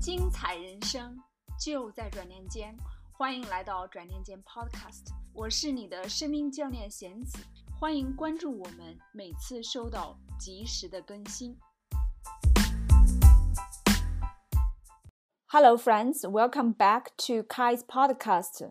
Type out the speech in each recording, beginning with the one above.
精彩人生就在转念间，欢迎来到转念间 Podcast，我是你的生命教练闲子，欢迎关注我们，每次收到及时的更新。Hello, friends, welcome back to Kai's podcast.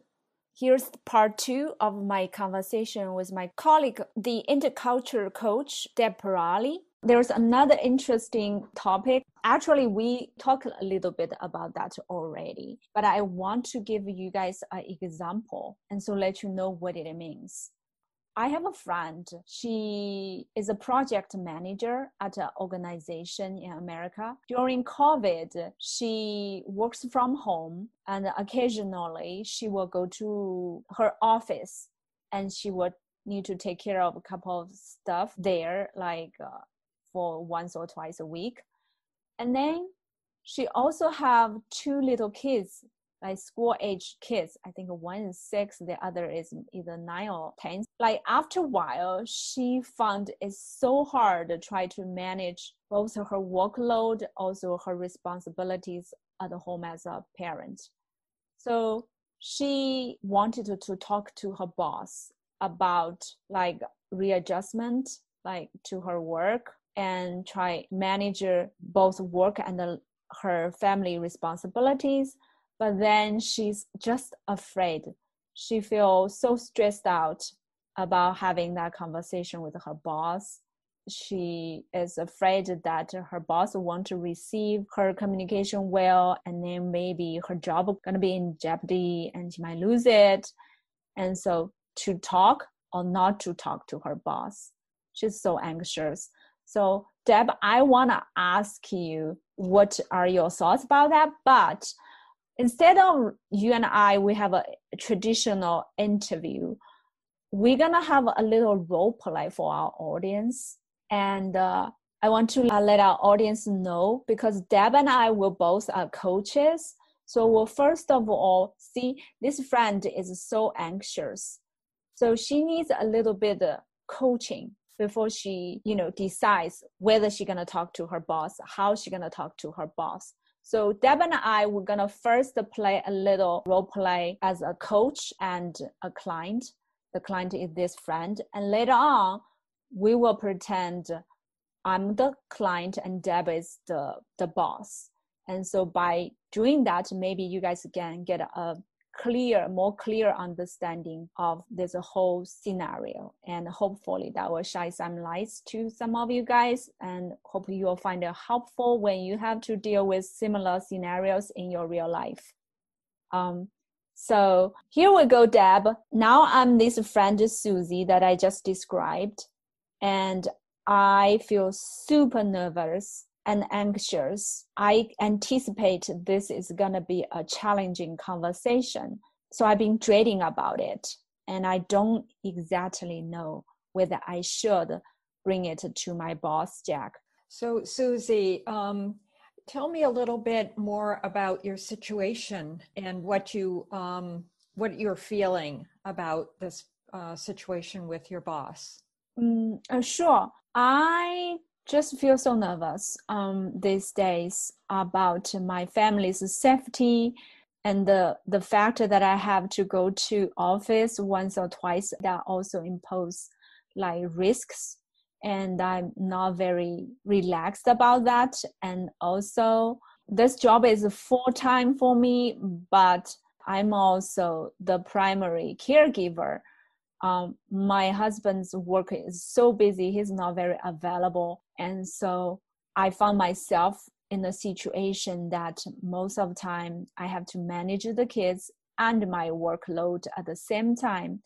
Here's part two of my conversation with my colleague, the intercultural coach Deb Pourali. There's another interesting topic. Actually, we talked a little bit about that already, but I want to give you guys an example and so let you know what it means. I have a friend. She is a project manager at an organization in America. During COVID, she works from home and occasionally she will go to her office and she would need to take care of a couple of stuff there, like uh, for once or twice a week. And then she also have two little kids like school age kids. I think one is six, the other is either nine or ten. Like after a while, she found it's so hard to try to manage both her workload, also her responsibilities at home as a parent. So she wanted to, to talk to her boss about like readjustment, like to her work and try manage both work and the, her family responsibilities but then she's just afraid. She feels so stressed out about having that conversation with her boss. She is afraid that her boss won't receive her communication well, and then maybe her job gonna be in jeopardy, and she might lose it. And so, to talk or not to talk to her boss, she's so anxious. So, Deb, I wanna ask you, what are your thoughts about that? But instead of you and I, we have a traditional interview. We're gonna have a little role play for our audience, and uh, I want to let our audience know because Deb and I will both are coaches. So we'll first of all see this friend is so anxious, so she needs a little bit of coaching before she you know decides whether she's gonna talk to her boss, how she's gonna talk to her boss. So Deb and I were gonna first play a little role play as a coach and a client. The client is this friend, and later on, we will pretend I'm the client and Deb is the the boss. And so by doing that, maybe you guys can get a clear, more clear understanding of this whole scenario. And hopefully that will shine some lights to some of you guys. And hopefully you'll find it helpful when you have to deal with similar scenarios in your real life. Um, so here we go, Deb. Now I'm this friend Susie that I just described. And I feel super nervous and anxious. I anticipate this is going to be a challenging conversation. So I've been dreading about it. And I don't exactly know whether I should bring it to my boss, Jack. So, Susie, um, tell me a little bit more about your situation and what you um, what you're feeling about this uh, situation with your boss. Mm, uh, sure. I just feel so nervous um, these days about my family's safety and the the fact that I have to go to office once or twice that also impose like risks. And I'm not very relaxed about that. And also this job is full time for me but I'm also the primary caregiver um, my husband's work is so busy he's not very available. And so i found myself in a situation that most of the time i have to manage the kids and my workload at the same time.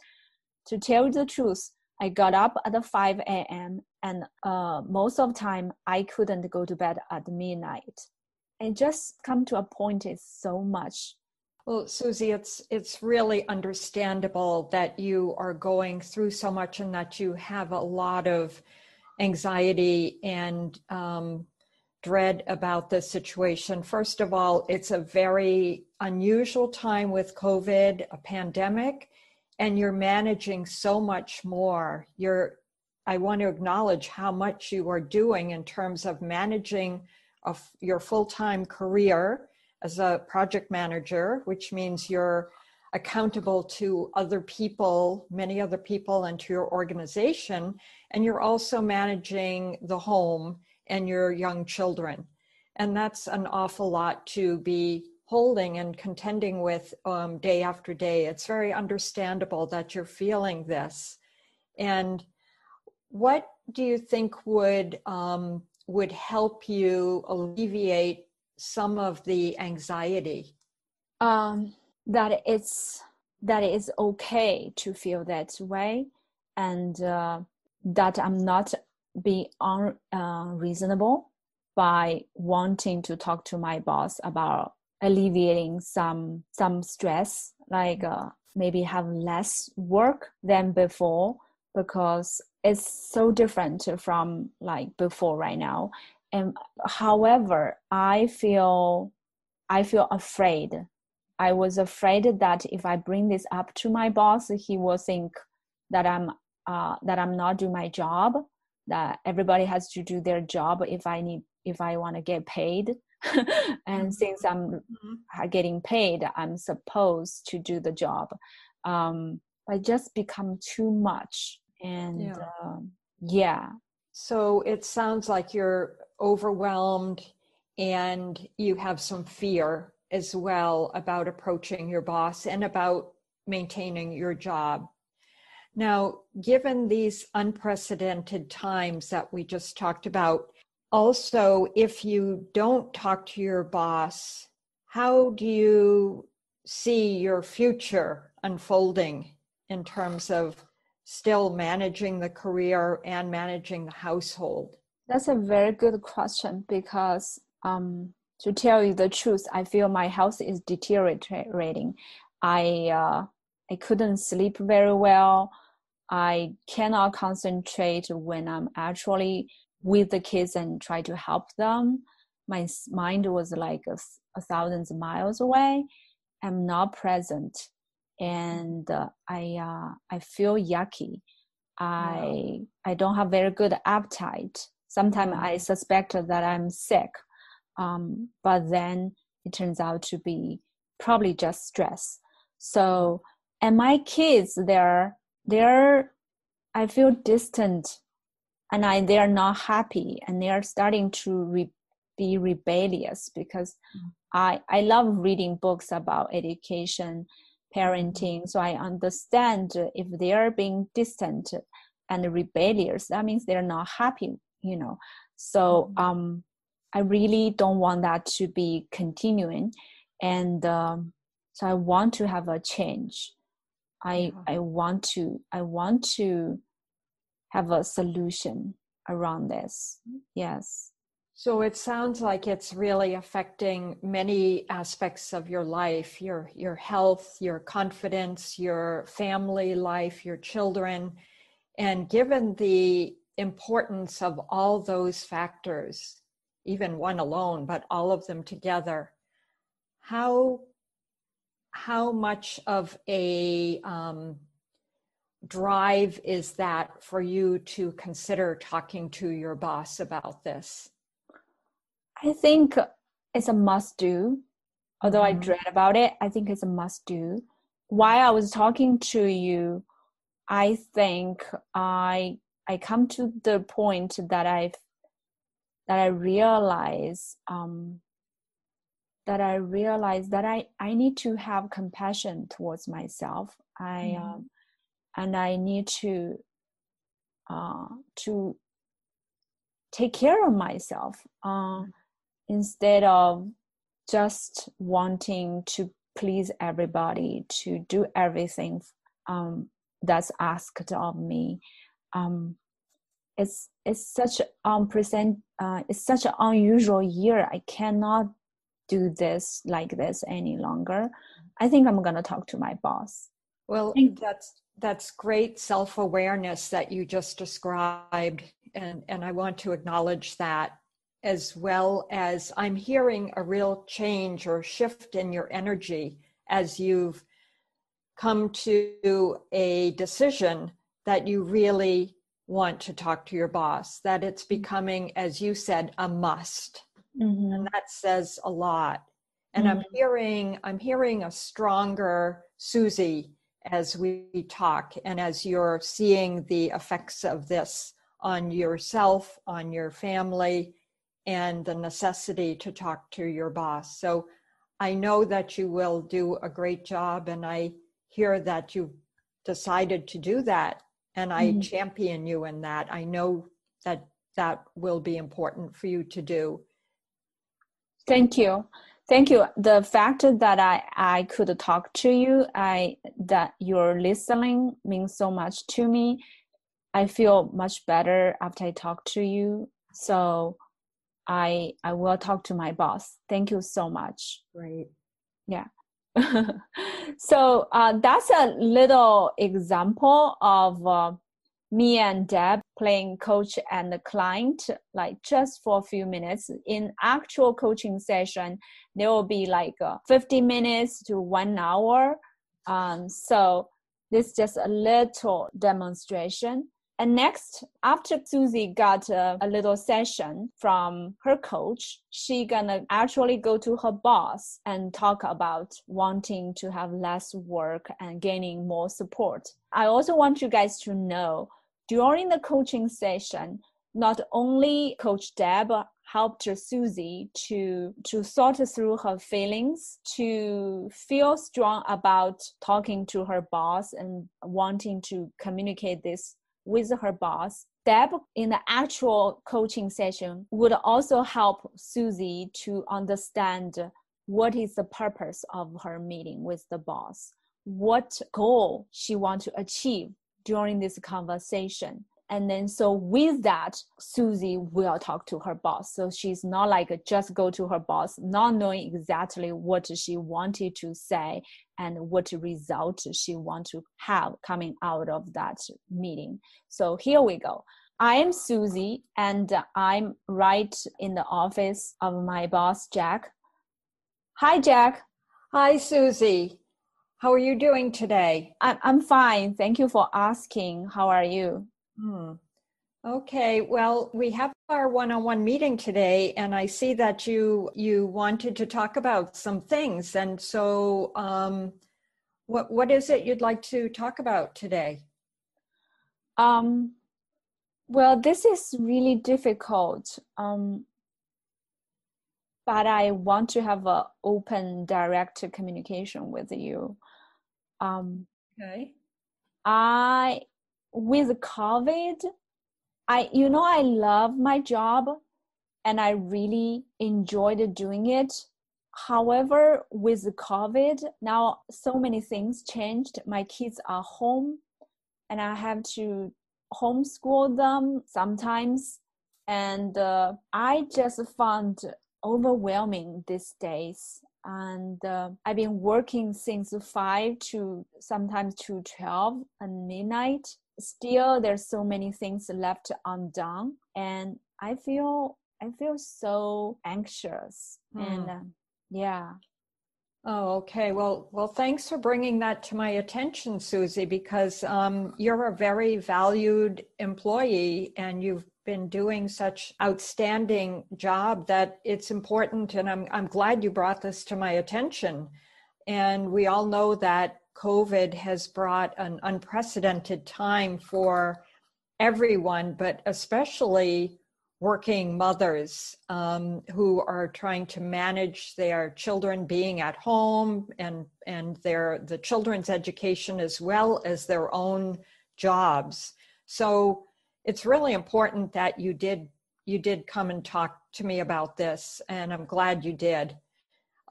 To tell the truth i got up at 5 a.m and uh, most of the time i couldn't go to bed at midnight. And just come to a point is so much well, Susie, it's it's really understandable that you are going through so much and that you have a lot of anxiety and um, dread about this situation. First of all, it's a very unusual time with COVID, a pandemic, and you're managing so much more. You're I want to acknowledge how much you are doing in terms of managing of your full-time career as a project manager, which means you're accountable to other people, many other people, and to your organization. And you're also managing the home and your young children. And that's an awful lot to be holding and contending with um, day after day. It's very understandable that you're feeling this. And what do you think would um, would help you alleviate some of the anxiety? Um, that it's that it's okay to feel that way, and uh, that I'm not being unreasonable uh, by wanting to talk to my boss about alleviating some some stress, like uh, maybe have less work than before because it's so different from like before right now and however i feel i feel afraid i was afraid that if i bring this up to my boss he will think that i'm uh, that i'm not doing my job that everybody has to do their job if i need if i want to get paid and mm-hmm. since i'm mm-hmm. getting paid i'm supposed to do the job um, but just become too much and yeah. Um, yeah so it sounds like you're overwhelmed and you have some fear as well about approaching your boss and about maintaining your job now given these unprecedented times that we just talked about also if you don't talk to your boss how do you see your future unfolding in terms of still managing the career and managing the household? That's a very good question because um, to tell you the truth, I feel my health is deteriorating. I uh, I couldn't sleep very well. I cannot concentrate when I'm actually with the kids and try to help them. My mind was like a, a thousand miles away. I'm not present and uh, I uh, I feel yucky. I I don't have very good appetite. Sometimes I suspect that I'm sick, um, but then it turns out to be probably just stress. So and my kids they're they're I feel distant, and I they're not happy, and they are starting to re, be rebellious because mm. I I love reading books about education parenting. So I understand if they are being distant and rebellious, that means they're not happy, you know. So mm-hmm. um, I really don't want that to be continuing, and um, so I want to have a change. I I want to I want to have a solution around this. Yes. So it sounds like it's really affecting many aspects of your life, your your health, your confidence, your family life, your children. And given the importance of all those factors, even one alone, but all of them together, how how much of a um, drive is that for you to consider talking to your boss about this? I think it's a must do. Although mm-hmm. I dread about it, I think it's a must do. While I was talking to you, I think I I come to the point that I've that I realize um, that I realize that I I need to have compassion towards myself. I mm-hmm. um, and I need to uh, to take care of myself. Uh, instead of just wanting to please everybody to do everything um, that's asked of me um, it's it's such present uh, it's such an unusual year. I cannot do this like this any longer. I think i'm going to talk to my boss. Well that's that's great self-awareness that you just described and and i want to acknowledge that as well as I'm hearing a real change or shift in your energy as you've come to a decision that you really want to talk to your boss, that it's becoming, as you said, a must. Mm-hmm. And that says a lot. and mm-hmm. i'm hearing i'm hearing a stronger susie as we talk and as you're seeing the effects of this on yourself on your family and the necessity to talk to your boss so i know that you will do a great job and i hear that you've decided to do that and i mm-hmm. champion you in that. I know that that will be important for you to do. Thank you. Thank you. The fact that i i could talk to you i that you're listening means so much to me. I feel much better after i talk to you. So i i will talk to my boss. Thank you so much. Great. Yeah so uh, that's a little example of uh, me and Deb playing coach and the client, like just for a few minutes. In actual coaching session, there will be like uh, 50 minutes to one hour. Um, so this is just a little demonstration. And next, after Susie got a, a, little session from her coach, she gonna actually go to her boss and talk about wanting to have less work and gaining more support. I also want you guys to know during the coaching session, not only Coach Deb helped Susie to to sort through her feelings, to feel strong about talking to her boss and wanting to communicate this with her boss. Deb in the actual coaching session would also help Susie to understand what is the purpose of her meeting with the boss, what goal she wants to achieve during this conversation. And then, so with that, Susie will talk to her boss. So she's not like just go to her boss, not knowing exactly what she wanted to say and what result she want to have coming out of that meeting. So here we go. I am Susie, and I'm right in the office of my boss, Jack. Hi, Jack. Hi, Susie. How are you doing today? I'm, I'm fine. Thank you for asking. How are you? Hmm. Okay, well, we have our one-on-one meeting today, and I see that you you wanted to talk about some things. And so, um, what what is it you'd like to talk about today? Um, well, this is really difficult. Um, but I want to have a open, direct communication with you. Um, okay. I with COVID, I you know I love my job, and I really enjoyed doing it. However, with COVID, now so many things changed. My kids are home, and I have to homeschool them sometimes, and uh, I just found overwhelming these days and uh, I've been working since five to sometimes to twelve and midnight. Still, there's so many things left undone, and I feel I feel so anxious. Mm. And uh, yeah. Oh, okay. Well, well, thanks for bringing that to my attention, Susie, because um, you're a very valued employee and you've been doing such outstanding job that it's important and I'm I'm glad you brought this to my attention. And we all know that COVID has brought an unprecedented time for everyone, but especially working mothers um, who are trying to manage their children being at home and and their the children's education as well as their own jobs. So it's really important that you did you did come and talk to me about this and i'm glad you did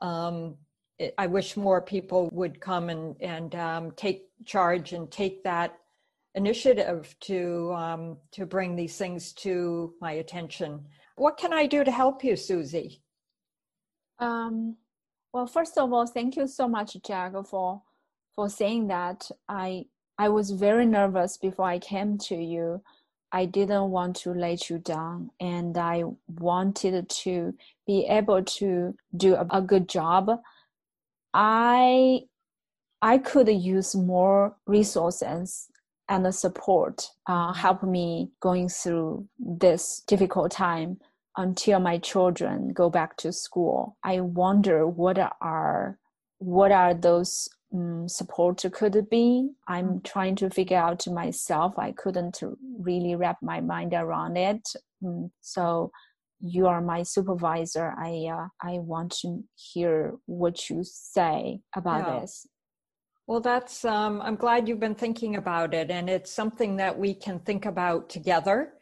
um, i wish more people would come and and um, take charge and take that initiative to um, to bring these things to my attention. What can i do to help you susie? Um, well first of all thank you so much jack for for saying that. I i was very nervous before i came to you. I didn't want to let you down and I wanted to be able to do a, a good job. I I could use more resources and support uh, help me going through this difficult time. until my children go back to school. I wonder what are what are those um, support could be. I'm mm. trying to figure out myself. I couldn't really wrap my mind around it. Um, so you are my supervisor. I uh, I want to hear what you say about yeah. this. Well, that's, um, I'm glad you've been thinking about it, and it's something that we can think about together.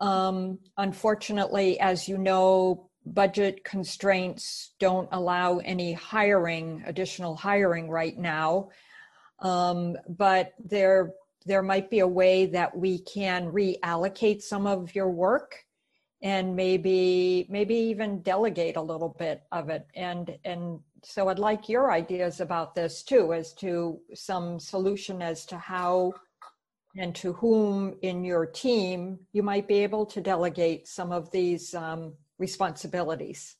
Um, unfortunately, as you know, budget constraints don't allow any hiring, additional hiring right now. Um, but there, there might be a way that we can reallocate some of your work and maybe maybe even delegate a little bit of it and and so I'd like your ideas about this too, as to some solution as to how and to whom in your team you might be able to delegate some of these um, responsibilities.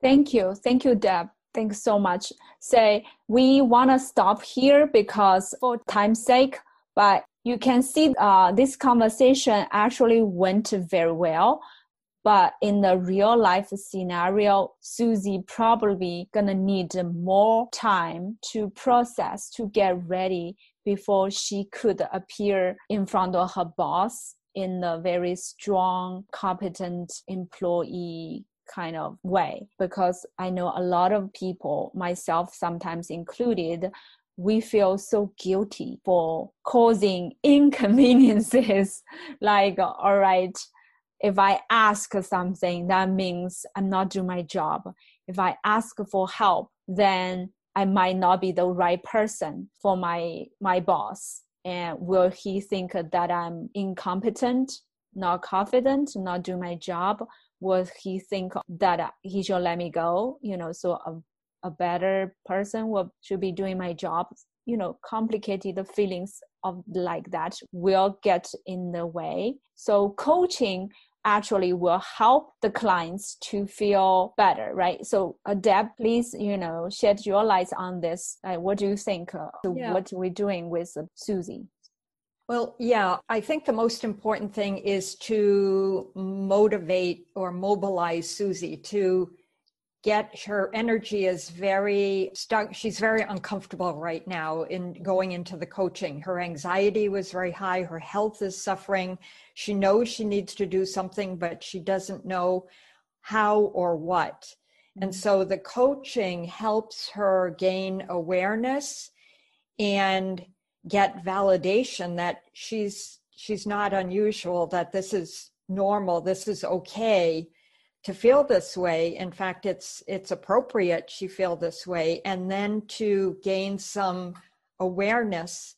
Thank you. Thank you, Deb. Thanks so much. Say, we want to stop here because for time's sake, but you can see uh, this conversation actually went very well. But in the real life scenario, Susie probably gonna need more time to process, to get ready before she could appear in front of her boss in a very strong, competent employee kind of way. Because I know a lot of people, myself sometimes included, we feel so guilty for causing inconveniences like all right if I ask something, that means I'm not doing my job. If I ask for help, then I might not be the right person for my my boss. And will he think that I'm incompetent, not confident, not doing my job? Will he think that he should let me go? You know, so um, a, better person will should be doing my job. You know, complicated the feelings of like that will get in the way. So coaching actually will help the clients to feel better, right? So, Deb, please, you know, shed your light on this. Uh, what do you think? Uh, yeah. What we're doing with uh, Susie? Well, yeah, I think the most important thing is to motivate or mobilize Susie to get her energy is very stuck she's very uncomfortable right now in going into the coaching. Her anxiety was very high her health is suffering. She knows she needs to do something but she doesn't know how or what. And mm-hmm. so the coaching helps her gain awareness and get validation that she's she's not unusual that this is normal this is okay to feel this way. In fact it's it's appropriate she feel this way and then to gain some awareness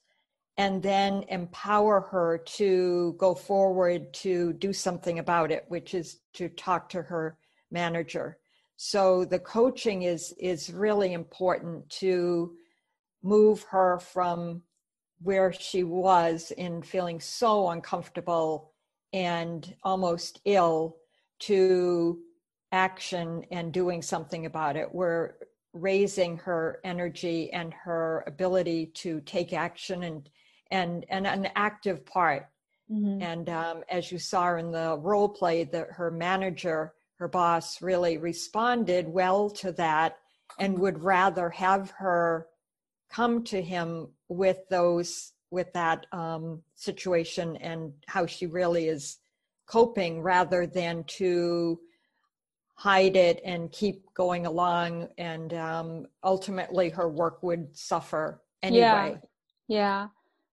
and then empower her to go forward to do something about it which is to talk to her manager. So the coaching is is really important to move her from where she was in feeling so uncomfortable and almost ill to action and doing something about it. We're raising her energy and her ability to take action and and and an active part. Mm-hmm. And um, as you saw in the role play, that her manager, her boss, really responded well to that and would rather have her come to him with those with that um, situation and how she really is coping rather than to hide it and keep going along and um, ultimately her work would suffer anyway. Yeah. Yeah.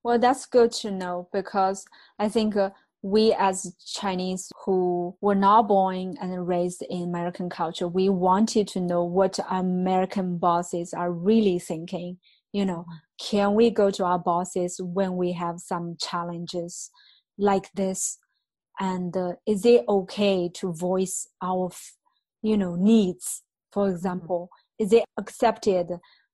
Well that's good to know because i think uh, we as chinese who were not born and raised in american culture we wanted to know what american bosses are really thinking. You know can we go to our bosses when we have some challenges like this and uh, is it okay to voice our you know needs? For mm-hmm. example is it accepted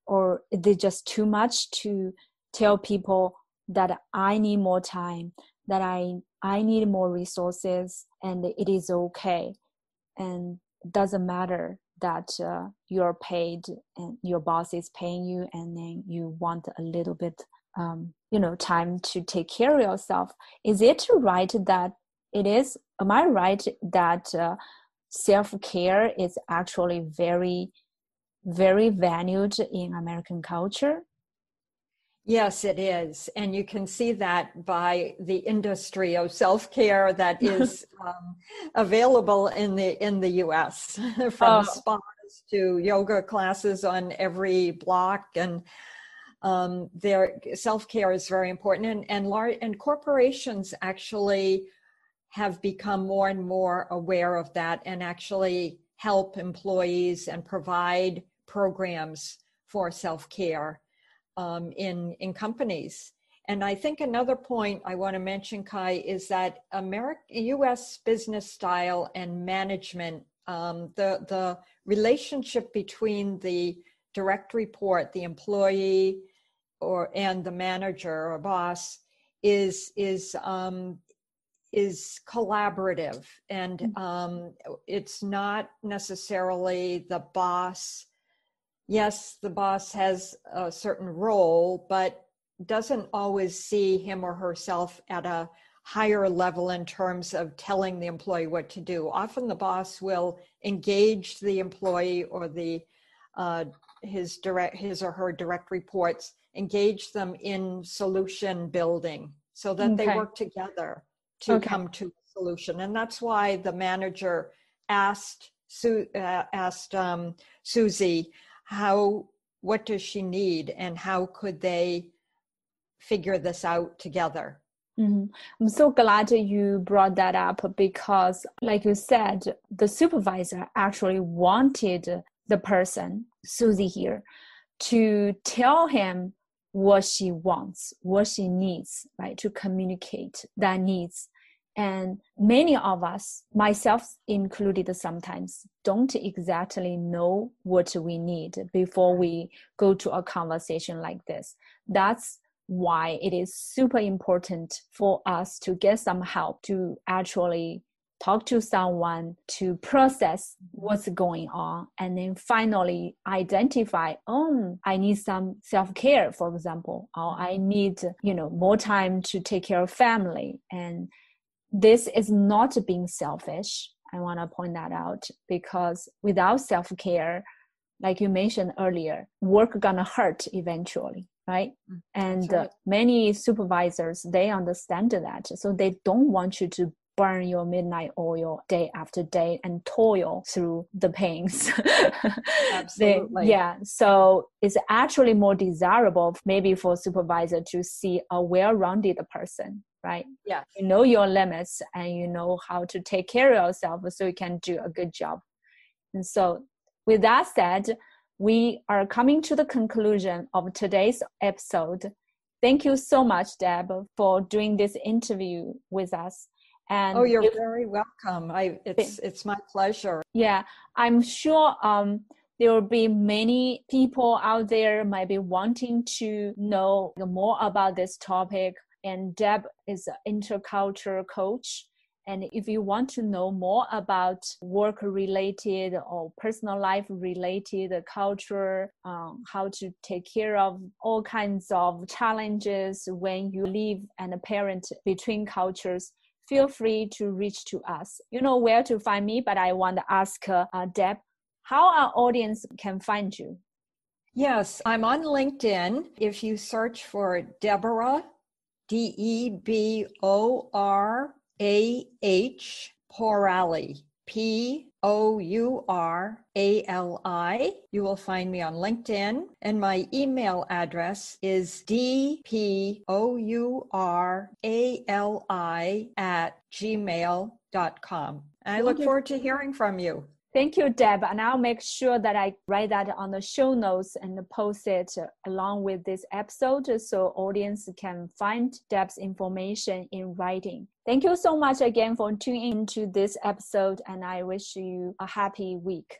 or is it just too much to tell people that i need more time that i i need more resources and it is okay? And doesn't matter that uh, you're paid and your boss is paying you and then you want a little bit um, you know time to take care of yourself. Is it right that it is Am I right that uh, self care is actually very, very valued in American culture? Yes, it is. And you can see that by the industry of self-care that is um, available in the in the US from oh. spas to yoga classes on every block and um, their self-care is very important and and large and corporations actually have become more and more aware of that and actually help employees and provide programs for self-care um, in in companies. And I think another point I want to mention, Kai, is that American U.S. business style and management, um, the the relationship between the direct report, the employee, or and the manager or boss is is um, is collaborative, and mm. um, it's not necessarily the boss yes, the boss has a certain role, but doesn't always see him or herself at a higher level in terms of telling the employee what to do. Often the boss will engage the employee or the uh, his direct his or her direct reports, engage them in solution building so that okay. they work together to okay. come to a solution. And that's why the manager asked Su- uh, asked um, Susie how what does she need and how could they figure this out together mm-hmm. i'm so glad you brought that up because like you said the supervisor actually wanted the person susie here to tell him what she wants what she needs right to communicate that needs and many of us, myself included sometimes, don't exactly know what we need before we go to a conversation like this. That's why it is super important for us to get some help to actually talk to someone to process what's going on and then finally identify oh i need some self-care for example or i need you know more time to take care of family and this is not being selfish. I want to point that out because without self care, like you mentioned earlier, work gonna hurt eventually, right? Mm, and right. Uh, many supervisors they understand that, so they don't want you to burn your midnight oil day after day and toil through the pains. Absolutely. they, yeah. So it's actually more desirable maybe for a supervisor to see a well-rounded person right? Yeah. You know your limits and you know how to take care of yourself so you can do a good job. And so, with that said, we are coming to the conclusion of today's episode. Thank you so much, Deb, for doing this interview with us. And oh, you're if, very welcome. I it's it's my pleasure. Yeah, I'm sure um, there will be many people out there might be wanting to know more about this topic and Deb is an intercultural coach. And if you want to know more about work related or personal life related culture, um, how to take care of all kinds of challenges when you live and parent between cultures, feel free to reach to us. You know where to find me, but I want to ask uh, Deb how our audience can find you. Yes, I'm on LinkedIn. If you search for Deborah D E B O R A H Pourali. P O U R A L I. You will find me on LinkedIn, and my email address is D P O U R A L I at gmail.com. I look forward to hearing from you. Thank you, Deb. And I'll make sure that I write that on the show notes and post it along with this episode so audience can find Deb's information in writing. Thank you so much again for tuning into this episode and I wish you a happy week.